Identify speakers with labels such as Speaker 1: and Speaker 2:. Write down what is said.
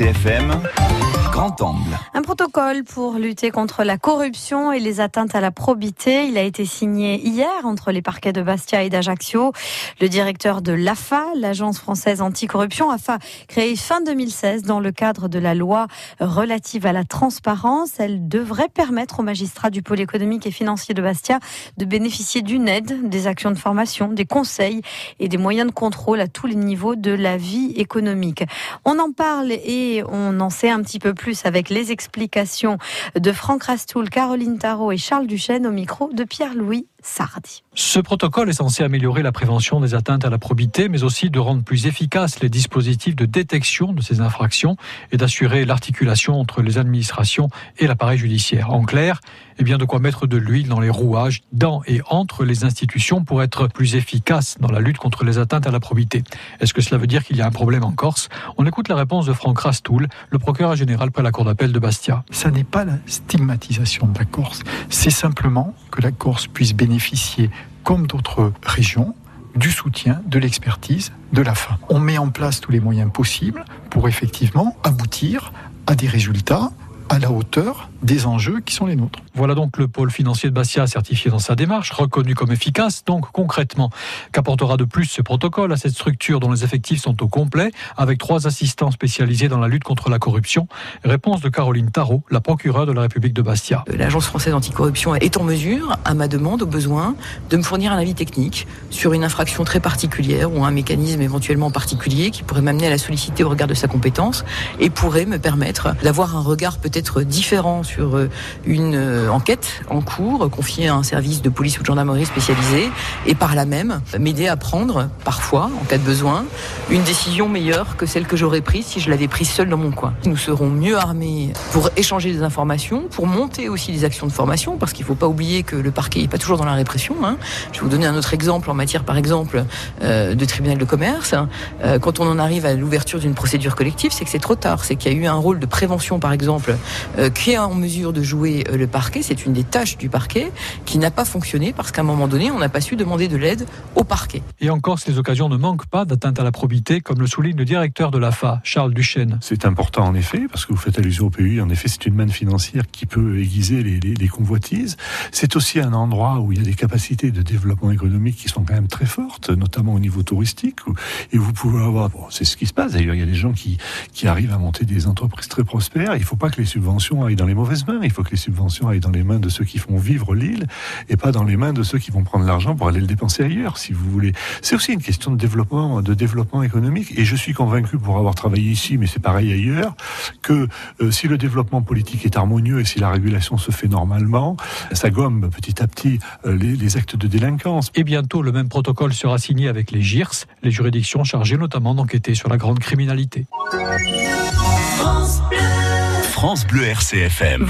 Speaker 1: RCFM,
Speaker 2: Un protocole pour lutter contre la corruption et les atteintes à la probité. Il a été signé hier entre les parquets de Bastia et d'Ajaccio. Le directeur de l'AFA, l'agence française anticorruption, AFA, créée fin 2016 dans le cadre de la loi relative à la transparence. Elle devrait permettre aux magistrats du pôle économique et financier de Bastia de bénéficier d'une aide, des actions de formation, des conseils et des moyens de contrôle à tous les niveaux de la vie économique. On en parle et on en sait un petit peu plus avec les explications de Franck Rastoul, Caroline Tarot et Charles Duchesne au micro de Pierre-Louis Sardi.
Speaker 3: Ce protocole est censé améliorer la prévention des atteintes à la probité, mais aussi de rendre plus efficaces les dispositifs de détection de ces infractions et d'assurer l'articulation entre les administrations et l'appareil judiciaire. En clair, eh bien de quoi mettre de l'huile dans les rouages, dans et entre les institutions pour être plus efficace dans la lutte contre les atteintes à la probité. Est-ce que cela veut dire qu'il y a un problème en Corse? On écoute la réponse de Franck Rastoul, le procureur général près la cour d'appel de Bastia.
Speaker 4: Ça n'est pas la stigmatisation de la Corse, c'est simplement que la Corse puisse bénéficier, comme d'autres régions, du soutien, de l'expertise, de la fin. On met en place tous les moyens possibles pour effectivement aboutir à des résultats à la hauteur des enjeux qui sont les nôtres.
Speaker 3: Voilà donc le pôle financier de Bastia certifié dans sa démarche, reconnu comme efficace. Donc concrètement, qu'apportera de plus ce protocole à cette structure dont les effectifs sont au complet, avec trois assistants spécialisés dans la lutte contre la corruption? Réponse de Caroline Tarot, la procureure de la République de Bastia.
Speaker 5: L'Agence française anticorruption est en mesure, à ma demande, au besoin, de me fournir un avis technique sur une infraction très particulière ou un mécanisme éventuellement particulier qui pourrait m'amener à la solliciter au regard de sa compétence et pourrait me permettre d'avoir un regard peut-être différent sur euh, une euh, enquête en cours confiée à un service de police ou de gendarmerie spécialisé et par là même m'aider à prendre parfois, en cas de besoin, une décision meilleure que celle que j'aurais prise si je l'avais prise seule dans mon coin. Nous serons mieux armés pour échanger des informations, pour monter aussi des actions de formation, parce qu'il ne faut pas oublier que le parquet n'est pas toujours dans la répression. Hein. Je vais vous donner un autre exemple en matière, par exemple, euh, de tribunal de commerce. Quand on en arrive à l'ouverture d'une procédure collective, c'est que c'est trop tard. C'est qu'il y a eu un rôle de prévention, par exemple, qui est en mesure de jouer euh, le parquet. C'est une des tâches du parquet qui n'a pas fonctionné parce qu'à un moment donné, on n'a pas su demander de l'aide au parquet.
Speaker 3: Et encore, ces occasions ne manquent pas d'atteinte à la probité, comme le souligne le directeur de l'AFA, Charles Duchesne.
Speaker 6: C'est important en effet, parce que vous faites allusion au PUI, en effet, c'est une manne financière qui peut aiguiser les, les, les convoitises. C'est aussi un endroit où il y a des capacités de développement économique qui sont quand même très fortes, notamment au niveau touristique. Où, et vous pouvez avoir, bon, c'est ce qui se passe d'ailleurs, il y a des gens qui, qui arrivent à monter des entreprises très prospères. Il ne faut pas que les subventions aillent dans les mauvaises mains, il faut que les subventions aillent dans les mains de ceux qui font vivre l'île et pas dans les mains de ceux qui vont prendre l'argent pour aller le dépenser ailleurs, si vous voulez. C'est aussi une question de développement, de développement économique. Et je suis convaincu, pour avoir travaillé ici, mais c'est pareil ailleurs, que euh, si le développement politique est harmonieux et si la régulation se fait normalement, ça gomme petit à petit euh, les, les, actes de délinquance.
Speaker 3: Et bientôt, le même protocole sera signé avec les GIRS, les juridictions chargées notamment d'enquêter sur la grande criminalité.
Speaker 1: France Bleu, France Bleu RCFM.